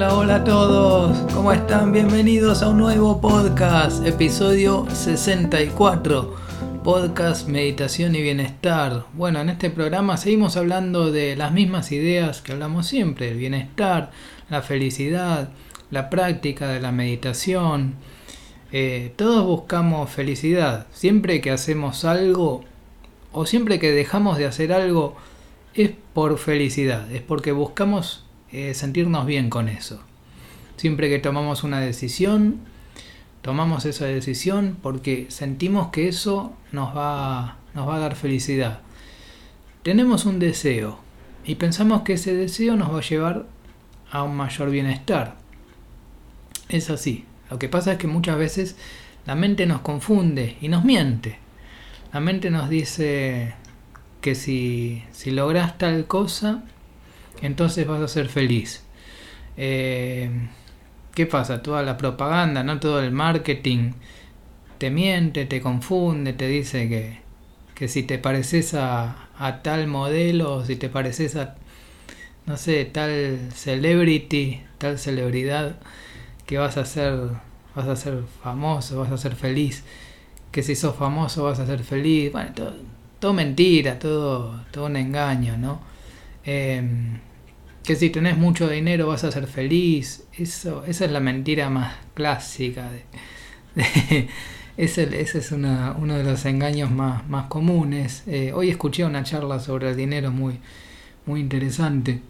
Hola, hola a todos, ¿cómo están? Bienvenidos a un nuevo podcast, episodio 64, podcast Meditación y Bienestar. Bueno, en este programa seguimos hablando de las mismas ideas que hablamos siempre, el bienestar, la felicidad, la práctica de la meditación. Eh, todos buscamos felicidad, siempre que hacemos algo o siempre que dejamos de hacer algo es por felicidad, es porque buscamos eh, sentirnos bien con eso. Siempre que tomamos una decisión, tomamos esa decisión porque sentimos que eso nos va, nos va a dar felicidad. Tenemos un deseo y pensamos que ese deseo nos va a llevar a un mayor bienestar. Es así. Lo que pasa es que muchas veces la mente nos confunde y nos miente. La mente nos dice que si, si logras tal cosa, entonces vas a ser feliz. Eh, ¿Qué pasa? Toda la propaganda, no todo el marketing te miente, te confunde, te dice que, que si te pareces a, a tal modelo, si te pareces a, no sé, tal celebrity, tal celebridad, que vas a ser, vas a ser famoso, vas a ser feliz, que si sos famoso vas a ser feliz, bueno, todo, todo mentira, todo, todo un engaño, ¿no? Eh, que si tenés mucho dinero vas a ser feliz. Eso, esa es la mentira más clásica. De, ese, es uno de los engaños más, más comunes. Eh, hoy escuché una charla sobre el dinero muy, muy interesante.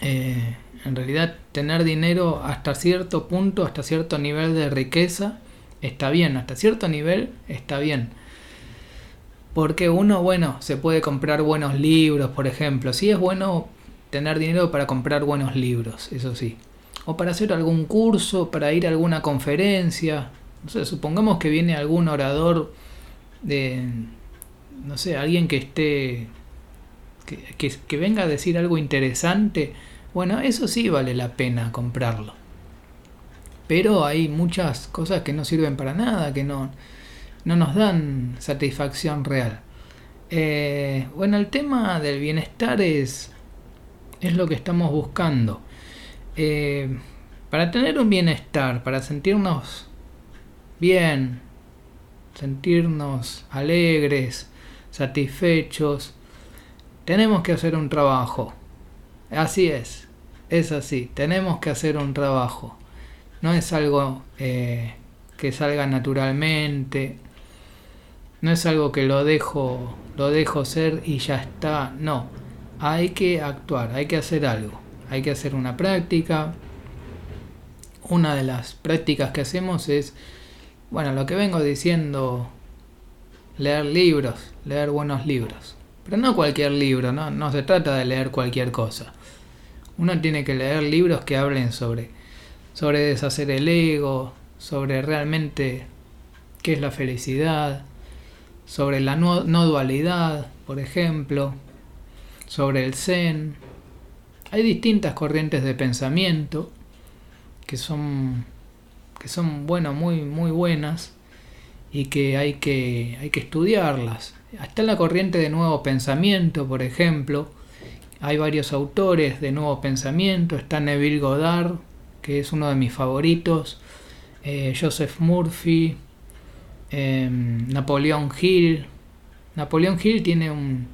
Eh, en realidad tener dinero hasta cierto punto, hasta cierto nivel de riqueza, está bien. Hasta cierto nivel está bien. Porque uno, bueno, se puede comprar buenos libros, por ejemplo. Sí es bueno tener dinero para comprar buenos libros, eso sí. O para hacer algún curso, para ir a alguna conferencia. Supongamos que viene algún orador de, no sé, alguien que esté, que, que, venga a decir algo interesante. Bueno, eso sí vale la pena comprarlo. Pero hay muchas cosas que no sirven para nada, que no, no nos dan satisfacción real. Eh, bueno, el tema del bienestar es es lo que estamos buscando. Eh, para tener un bienestar, para sentirnos bien, sentirnos alegres, satisfechos, tenemos que hacer un trabajo. Así es, es así, tenemos que hacer un trabajo. No es algo eh, que salga naturalmente, no es algo que lo dejo, lo dejo ser y ya está, no hay que actuar, hay que hacer algo, hay que hacer una práctica. Una de las prácticas que hacemos es, bueno, lo que vengo diciendo, leer libros, leer buenos libros. Pero no cualquier libro, no, no se trata de leer cualquier cosa. Uno tiene que leer libros que hablen sobre, sobre deshacer el ego, sobre realmente qué es la felicidad, sobre la no dualidad, por ejemplo, sobre el Zen. Hay distintas corrientes de pensamiento que son, que son bueno, muy, muy buenas y que hay, que hay que estudiarlas. Está la corriente de nuevo pensamiento, por ejemplo. Hay varios autores de nuevo pensamiento. Está Neville Goddard, que es uno de mis favoritos. Eh, Joseph Murphy. Eh, Napoleón Hill. Napoleón Hill tiene un,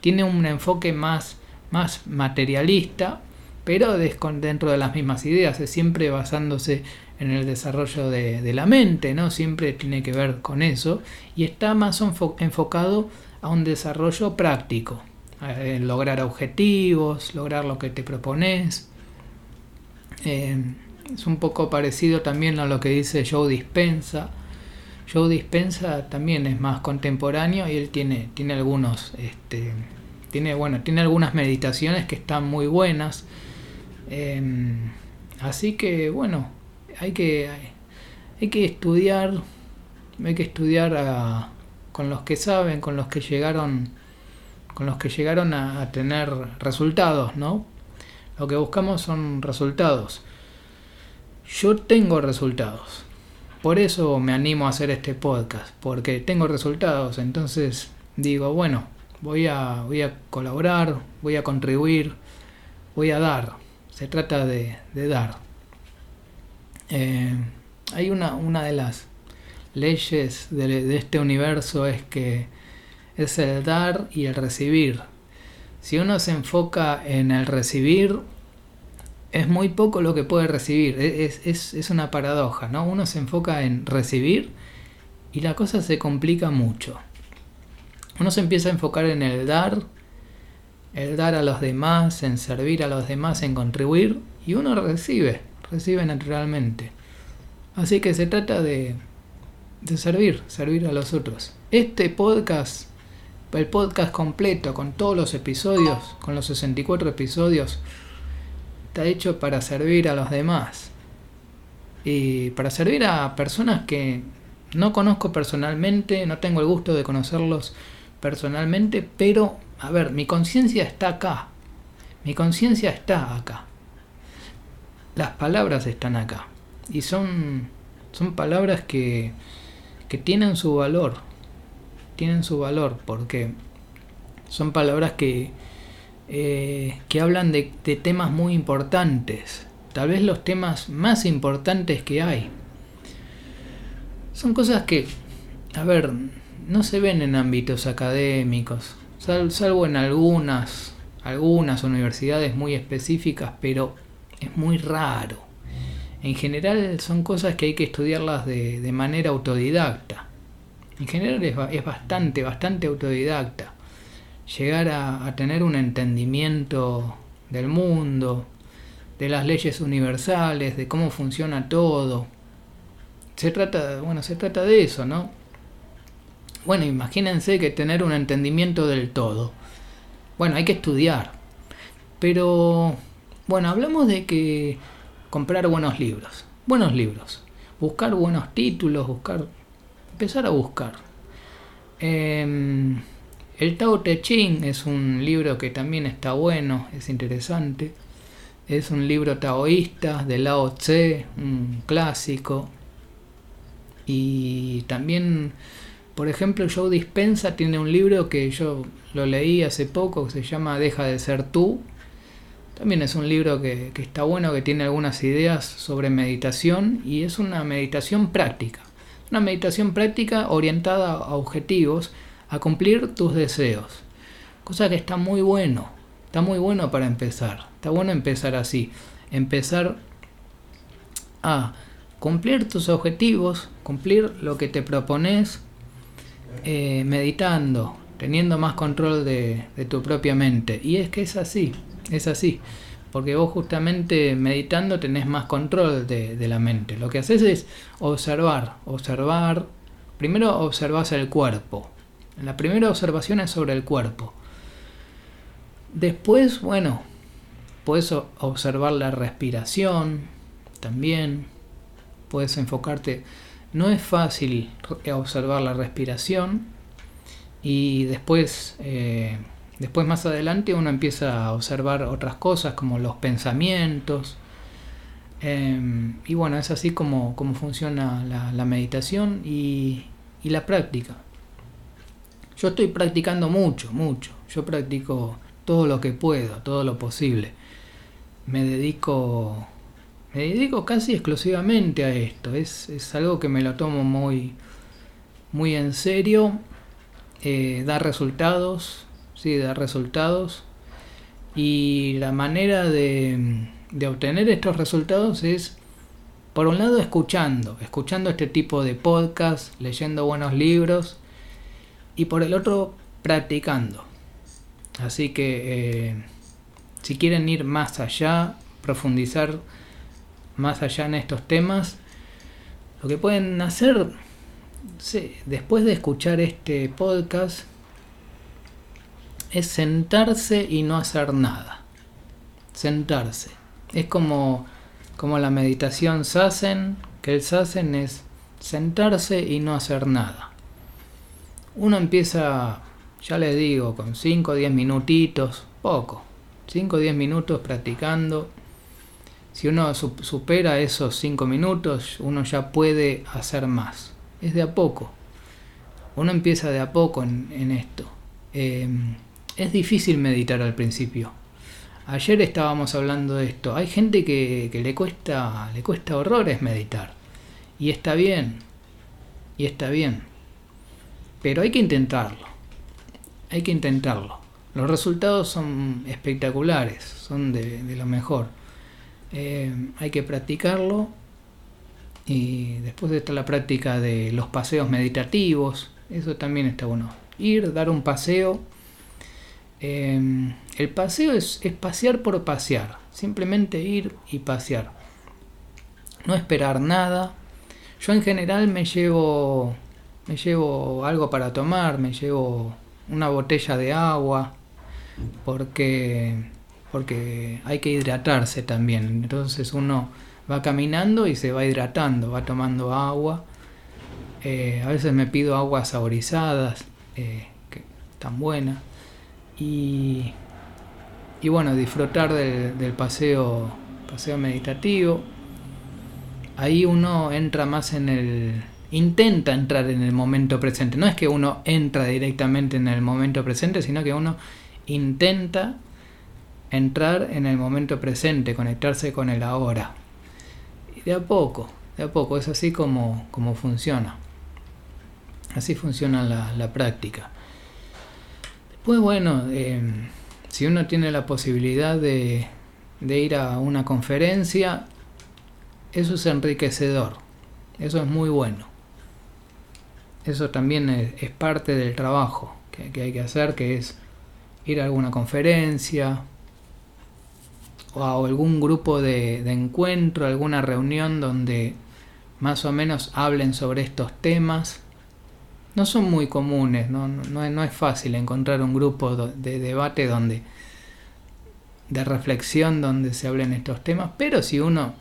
tiene un enfoque más, más materialista, pero dentro de las mismas ideas, es siempre basándose en el desarrollo de, la mente, ¿no? Siempre tiene que ver con eso, y está más enfocado a un desarrollo práctico, en lograr objetivos, lograr lo que te propones. Eh, es un poco parecido también a lo que dice Joe Dispensa, Joe Dispensa también es más contemporáneo y él tiene, tiene algunos, este, tiene, bueno, tiene algunas meditaciones que están muy buenas. Em, así que bueno, hay que, hay, que estudiar, hay que estudiar con los que saben, con los que llegaron, con los que llegaron a, a tener resultados, ¿no? Lo que buscamos son resultados. Yo tengo resultados por eso me animo a hacer este podcast, porque tengo resultados, entonces digo, bueno, voy a, voy a colaborar, voy a contribuir, voy a dar. se trata de, dar. Eh, hay una, una de las leyes de, este universo es que es el dar y el recibir. Si uno se enfoca en el recibir, es muy poco lo que puede recibir. E, es, es, una paradoja, ¿no? Uno se enfoca en recibir y la cosa se complica mucho. Uno se empieza a enfocar en el dar, el dar a los demás, en servir a los demás, en contribuir, y uno recibe, recibe naturalmente. Así que se trata de de servir, servir a los otros. Este podcast, el podcast completo, con todos los episodios, con los 64 episodios, está hecho para servir a los demás. Y para servir a personas que no conozco personalmente, no tengo el gusto de conocerlos personalmente, pero, a ver, mi conciencia está acá. Mi conciencia está acá. Las palabras están acá. Y son, son palabras que que tienen su valor, tienen su valor porque son palabras que, eh, que hablan de, de temas muy importantes, tal vez los temas más importantes que hay. Son cosas que, a ver, no se ven en ámbitos académicos, salvo en algunas, algunas universidades muy específicas, pero es muy raro en general son cosas que hay que estudiarlas de, manera autodidacta. En general es, bastante, bastante autodidacta. Llegar a, tener un entendimiento del mundo, de las leyes universales, de cómo funciona todo. Se trata, bueno, se trata de eso, ¿no? Bueno, imagínense que tener un entendimiento del todo. Bueno, hay que estudiar. Pero, bueno, hablamos de que comprar buenos libros. Buenos libros. Buscar buenos títulos, buscar. Empezar a buscar. Em, el Tao Te Ching es un libro que también está bueno, es interesante. Es un libro taoísta de Lao Tse, un clásico. Y también, por ejemplo, Joe Dispensa tiene un libro que yo lo leí hace poco que se llama Deja de ser tú, también es un libro que, está bueno, que tiene algunas ideas sobre meditación y es una meditación práctica. Una meditación práctica orientada a objetivos, a cumplir tus deseos. Cosa que está muy bueno. Está muy bueno para empezar. Está bueno empezar así. Empezar a cumplir tus objetivos, cumplir lo que te propones eh, meditando, teniendo más control de tu propia mente. Y es que es así es así. Porque vos justamente meditando tenés más control de, la mente. Lo que haces es observar, observar. Primero observas el cuerpo. La primera observación es sobre el cuerpo. Después, bueno, puedes observar la respiración también. Puedes enfocarte. No es fácil observar la respiración y después eh, Después más adelante uno empieza a observar otras cosas como los pensamientos. Em, y bueno, es así como, como funciona la, meditación y, y, la práctica. Yo estoy practicando mucho, mucho. Yo practico todo lo que puedo, todo lo posible. Me dedico, me dedico casi exclusivamente a esto. Es, es algo que me lo tomo muy, muy en serio. Eh, da resultados, ¿sí? dar resultados. Y la manera de, de obtener estos resultados es, por un lado, escuchando, escuchando este tipo de podcast, leyendo buenos libros, y por el otro, practicando. Así que eh, si quieren ir más allá, profundizar más allá en estos temas, lo que pueden hacer, después de escuchar este podcast, es sentarse y no hacer nada. Sentarse. Es como, como la meditación Sassen, que el Sassen es sentarse y no hacer nada. Uno empieza, ya les digo, con 5 o 10 minutitos, poco, 5 o 10 minutos practicando. Si uno supera esos 5 minutos, uno ya puede hacer más. Es de a poco. Uno empieza de a poco en, esto. Em, es difícil meditar al principio. Ayer estábamos hablando de esto. Hay gente que, que le cuesta le cuesta horrores meditar. Y está bien. Y está bien. Pero hay que intentarlo. Hay que intentarlo. Los resultados son espectaculares, son de, lo mejor. Eh, hay que practicarlo y después está la práctica de los paseos meditativos, eso también está bueno. Ir, dar un paseo. Eh, el paseo es pasear por pasear, simplemente ir y pasear. No esperar nada. Yo en general me llevo, me llevo algo para tomar, me llevo una botella de agua, porque, porque hay que hidratarse también. Entonces uno va caminando y se va hidratando, va tomando agua. Eh, a veces me pido aguas saborizadas, eh, que están buenas. Y, y bueno, disfrutar del, del, paseo, paseo meditativo. Ahí uno entra más en el... Intenta entrar en el momento presente. No es que uno entra directamente en el momento presente, sino que uno intenta entrar en el momento presente, conectarse con el ahora. Y de a poco, de a poco, es así como, como funciona. Así funciona la, práctica. Después, bueno, em, si uno tiene la posibilidad de, ir a una conferencia, eso es enriquecedor, eso es muy bueno. Eso también es, parte del trabajo que hay que hacer, que es ir a alguna conferencia o a algún grupo de, encuentro, alguna reunión donde más o menos hablen sobre estos temas. No son muy comunes, no, no, es fácil encontrar un grupo de debate donde de reflexión donde se hablen estos temas, pero si uno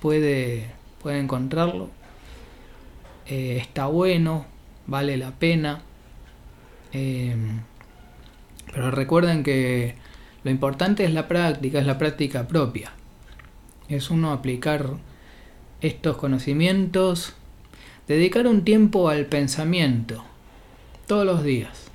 puede, puede encontrarlo, eh, está bueno, vale la pena. Eh, pero recuerden que lo importante es la práctica, es la práctica propia. Es uno aplicar estos conocimientos, dedicar un tiempo al pensamiento, todos los días.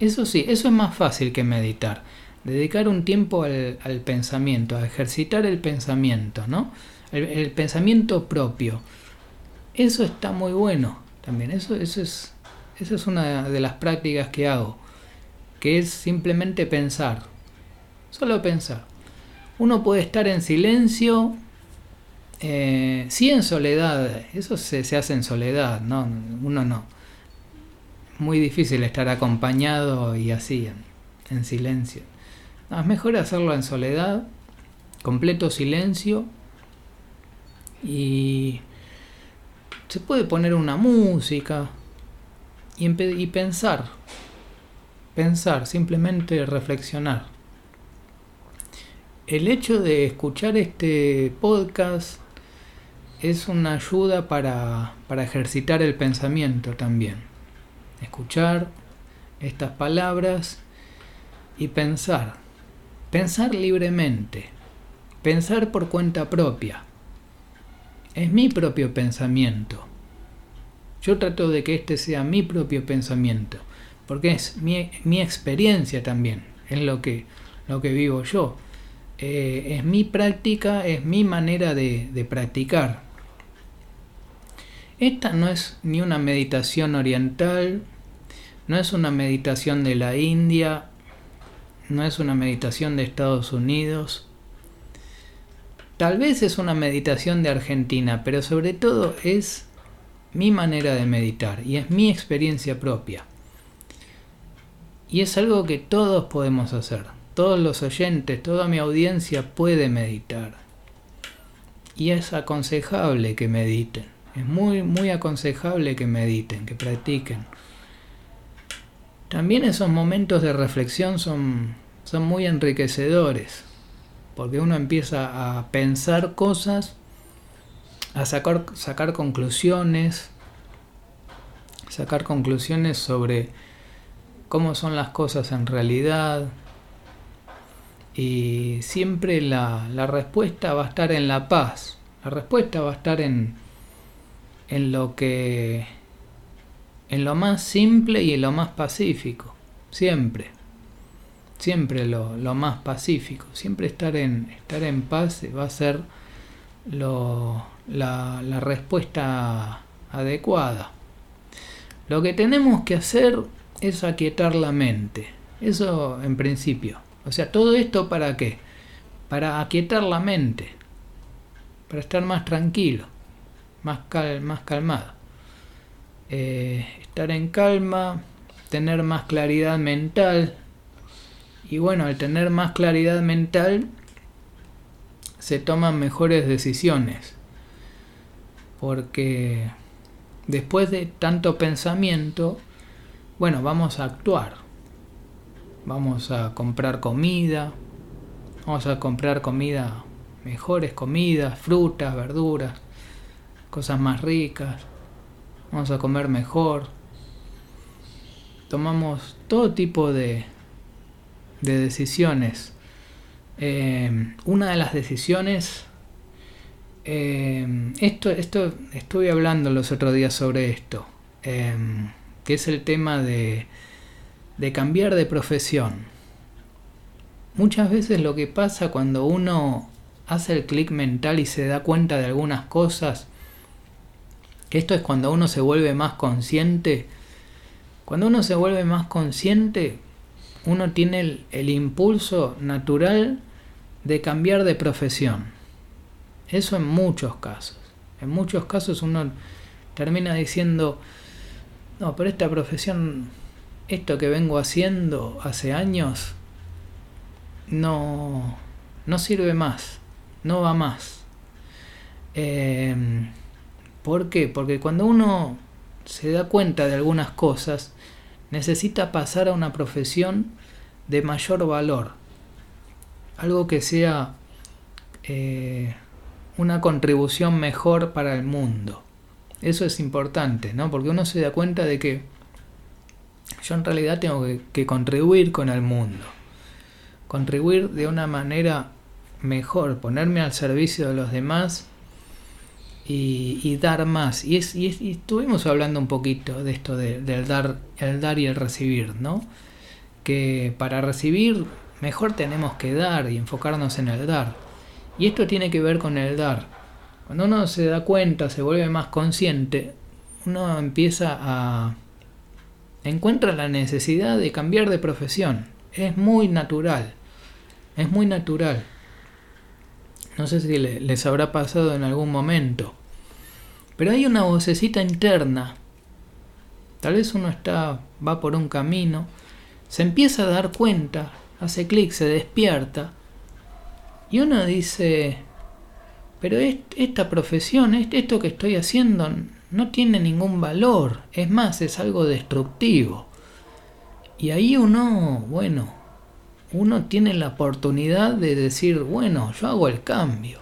Eso sí, eso es más fácil que meditar. Dedicar un tiempo al, pensamiento, a ejercitar el pensamiento, ¿no? El, pensamiento propio. Eso está muy bueno también. Eso, eso, es, eso es una de las prácticas que hago que es simplemente pensar, solo pensar. Uno puede estar en silencio, eh, sí en soledad, eso se, hace en soledad, ¿no? uno no. Muy difícil estar acompañado y así, en, silencio. es mejor hacerlo en soledad, completo silencio y se puede poner una música y, pensar pensar, simplemente reflexionar. El hecho de escuchar este podcast es una ayuda para, para ejercitar el pensamiento también. Escuchar estas palabras y pensar. Pensar libremente. Pensar por cuenta propia. Es mi propio pensamiento. Yo trato de que este sea mi propio pensamiento porque es mi, experiencia también, es lo que, lo que vivo yo. Eh, es mi práctica, es mi manera de, de practicar. Esta no es ni una meditación oriental, no es una meditación de la India, no es una meditación de Estados Unidos. Tal vez es una meditación de Argentina, pero sobre todo es mi manera de meditar y es mi experiencia propia. Y es algo que todos podemos hacer. Todos los oyentes, toda mi audiencia puede meditar. Y es aconsejable que mediten. Es muy, muy aconsejable que mediten, que practiquen. También esos momentos de reflexión son, son muy enriquecedores. Porque uno empieza a pensar cosas, a sacar, conclusiones, sacar conclusiones sobre cómo son las cosas en realidad. Y siempre la, la respuesta va a estar en la paz. La respuesta va a estar en, en lo que en lo más simple y en lo más pacífico, siempre. Siempre lo, más pacífico, siempre estar en, estar en paz va a ser lo, la, la respuesta adecuada. Lo que tenemos que hacer es aquietar la mente. Eso en principio. O sea, todo esto para qué? Para aquietar la mente. Para estar más tranquilo. Más, más calmado. Eh, estar en calma. Tener más claridad mental. Y bueno, al tener más claridad mental se toman mejores decisiones. Porque después de tanto pensamiento, bueno, vamos a actuar. Vamos a comprar comida. Vamos a comprar comida, mejores comidas, frutas, verduras, cosas más ricas. Vamos a comer mejor. Tomamos todo tipo de, de decisiones. Eh, una de las decisiones eh, esto, esto estuve hablando los otros días sobre esto, eh, que es el tema de, de cambiar de profesión. Muchas veces lo que pasa cuando uno hace el clic mental y se da cuenta de algunas cosas, que esto es cuando uno se vuelve más consciente, cuando uno se vuelve más consciente, uno tiene el, impulso natural de cambiar de profesión. Eso en muchos casos. En muchos casos uno termina diciendo, no, pero esta profesión, esto que vengo haciendo hace años, no, no sirve más, no va más. Em, ¿Por qué? Porque cuando uno se da cuenta de algunas cosas, necesita pasar a una profesión de mayor valor. Algo que sea eh, una contribución mejor para el mundo. Eso es importante, ¿no? Porque uno se da cuenta de que yo en realidad tengo que, contribuir con el mundo. Contribuir de una manera mejor, ponerme al servicio de los demás y, dar más. Y, es, y, estuvimos hablando un poquito de esto del dar, el dar y el recibir, ¿no? Que para recibir mejor tenemos que dar y enfocarnos en el dar. Y esto tiene que ver con el dar. Cuando uno se da cuenta, se vuelve más consciente, uno empieza a... encuentra la necesidad de cambiar de profesión. Es muy natural. Es muy natural. No sé si les habrá pasado en algún momento. Pero hay una vocecita interna. Tal vez uno está, va por un camino, se empieza a dar cuenta, hace clic, se despierta y uno dice, pero esta profesión, esto que estoy haciendo no tiene ningún valor, es más, es algo destructivo. Y ahí uno, bueno, uno tiene la oportunidad de decir, bueno, yo hago el cambio.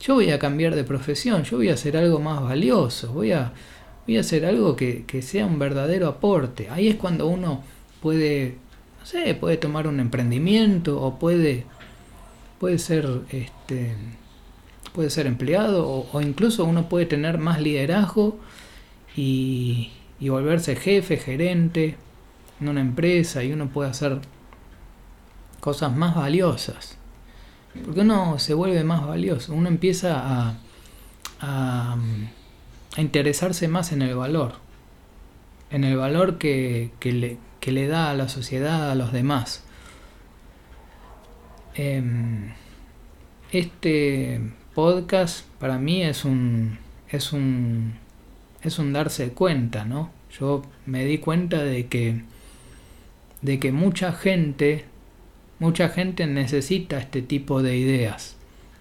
Yo voy a cambiar de profesión, yo voy a hacer algo más valioso, voy a, hacer algo que sea un verdadero aporte. Ahí es cuando uno puede, no sé, puede tomar un emprendimiento o puede puede ser este puede ser empleado o, incluso uno puede tener más liderazgo y, y, volverse jefe, gerente en una empresa y uno puede hacer cosas más valiosas. Porque uno se vuelve más valioso, uno empieza a, a, a interesarse más en el valor, en el valor que, que, le, que le da a la sociedad, a los demás. Em, este podcast para mí es un, es un, es un darse cuenta, ¿no? Yo me di cuenta de que, de que mucha gente, mucha gente necesita este tipo de ideas.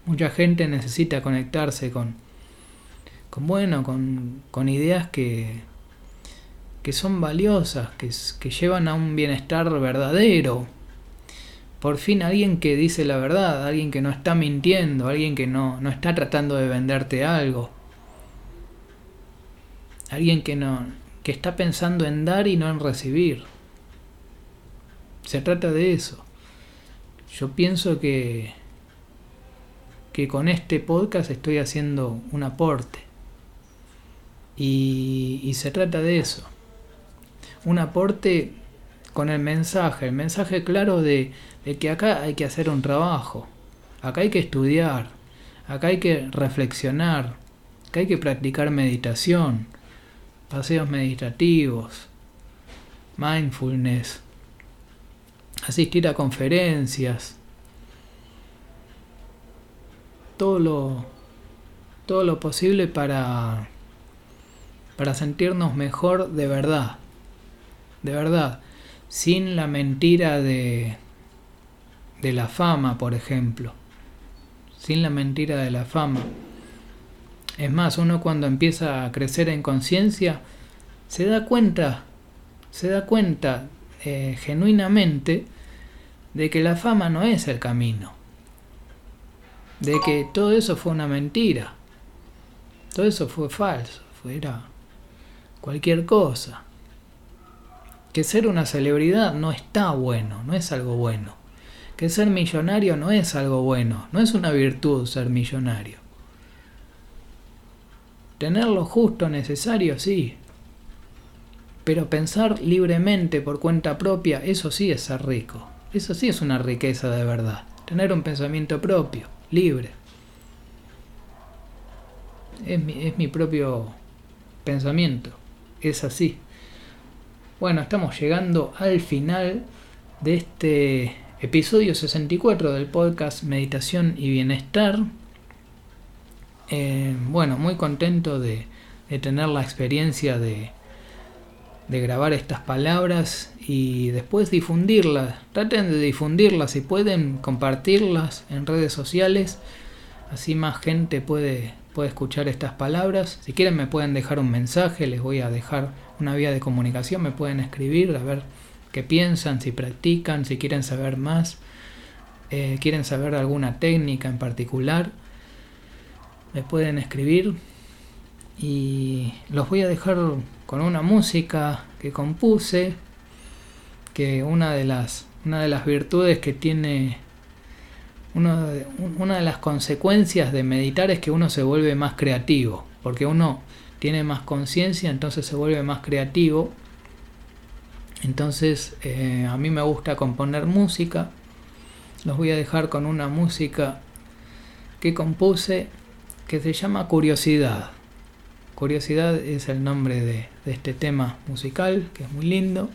Mucha gente necesita conectarse con, con bueno, con, con ideas que, que son valiosas, que, que llevan a un bienestar verdadero, por fin alguien que dice la verdad, alguien que no está mintiendo, alguien que no, no está tratando de venderte algo. Alguien que no que está pensando en dar y no en recibir. Se trata de eso. Yo pienso que que con este podcast estoy haciendo un aporte. Y, y se trata de eso. Un aporte con el mensaje, el mensaje claro de, que acá hay que hacer un trabajo, acá hay que estudiar, acá hay que reflexionar, acá hay que practicar meditación, paseos meditativos, mindfulness, asistir a conferencias, todo lo, todo lo posible para, para sentirnos mejor de verdad, de verdad, sin la mentira de, de la fama, por ejemplo, sin la mentira de la fama. Es más, uno cuando empieza a crecer en conciencia, se da cuenta, se da cuenta eh, genuinamente de que la fama no es el camino de que todo eso fue una mentira. Todo eso fue falso, fuera cualquier cosa. Que ser una celebridad no está bueno, no es algo bueno. Que ser millonario no es algo bueno, no es una virtud ser millonario. Tener lo justo necesario, sí. Pero pensar libremente por cuenta propia, eso sí es ser rico. Eso sí es una riqueza de verdad. Tener un pensamiento propio libre. Es mi, es mi propio pensamiento, es así. Bueno, estamos llegando al final de este episodio 64 del podcast Meditación y Bienestar. Eh, bueno, muy contento de, tener la experiencia de, de grabar estas palabras y después difundirlas. Traten de difundirlas y pueden compartirlas en redes sociales. Así más gente puede, puede escuchar estas palabras. Si quieren me pueden dejar un mensaje, les voy a dejar una vía de comunicación, me pueden escribir a ver qué piensan, si practican, si quieren saber más, eh, quieren saber alguna técnica en particular. Me pueden escribir y los voy a dejar con una música que compuse, que una de las, una de las virtudes que tiene, una de, una de las consecuencias de meditar es que uno se vuelve más creativo, porque uno tiene más conciencia, entonces se vuelve más creativo. Entonces eh, a mí me gusta componer música. Los voy a dejar con una música que compuse que se llama Curiosidad. Curiosidad es el nombre de, de este tema musical, que es muy lindo.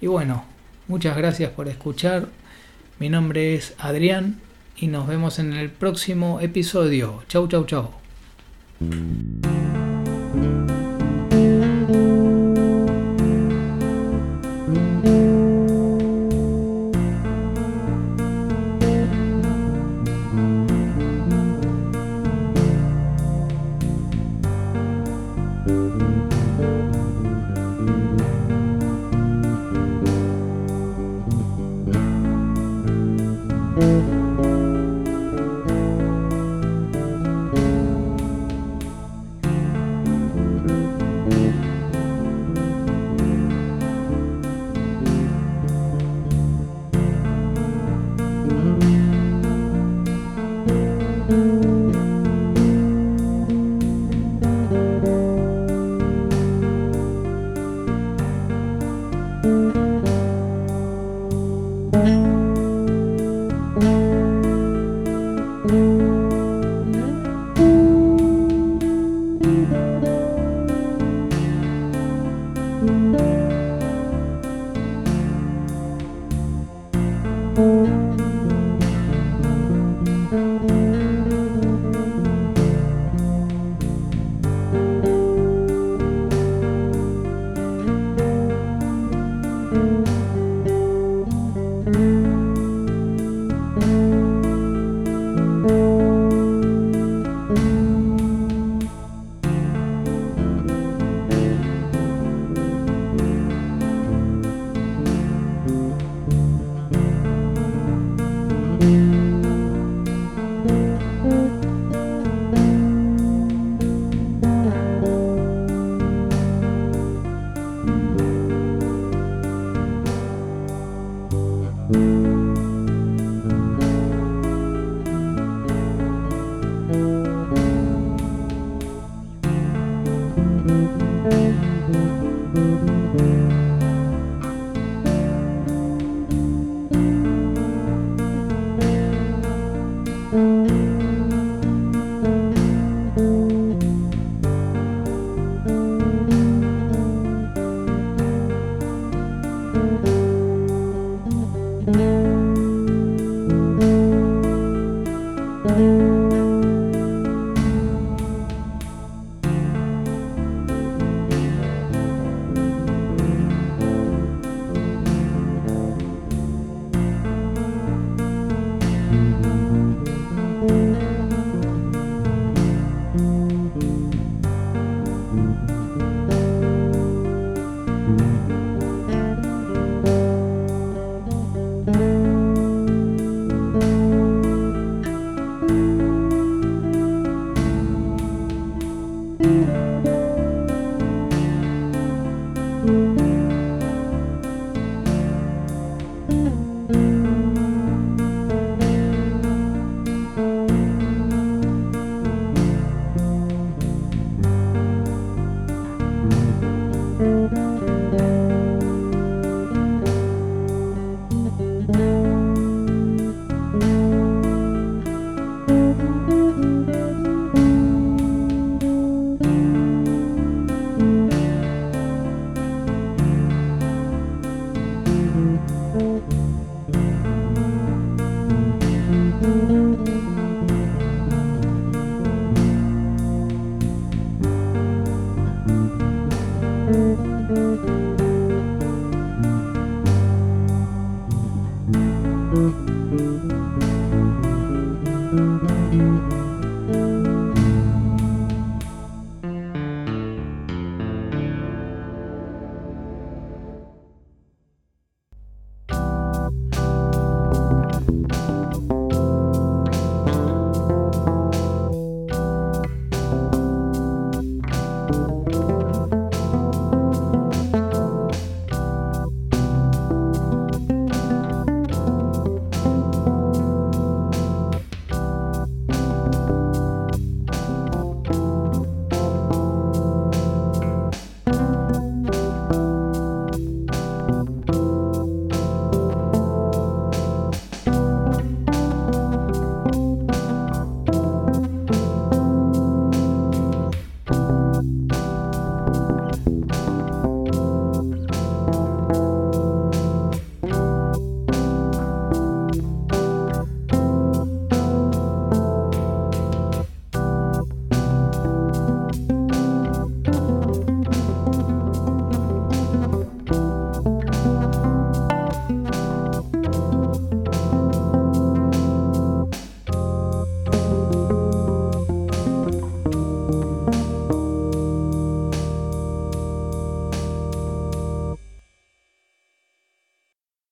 Y bueno, muchas gracias por escuchar. Mi nombre es Adrián y nos vemos en el próximo episodio. Chau, chau, chau.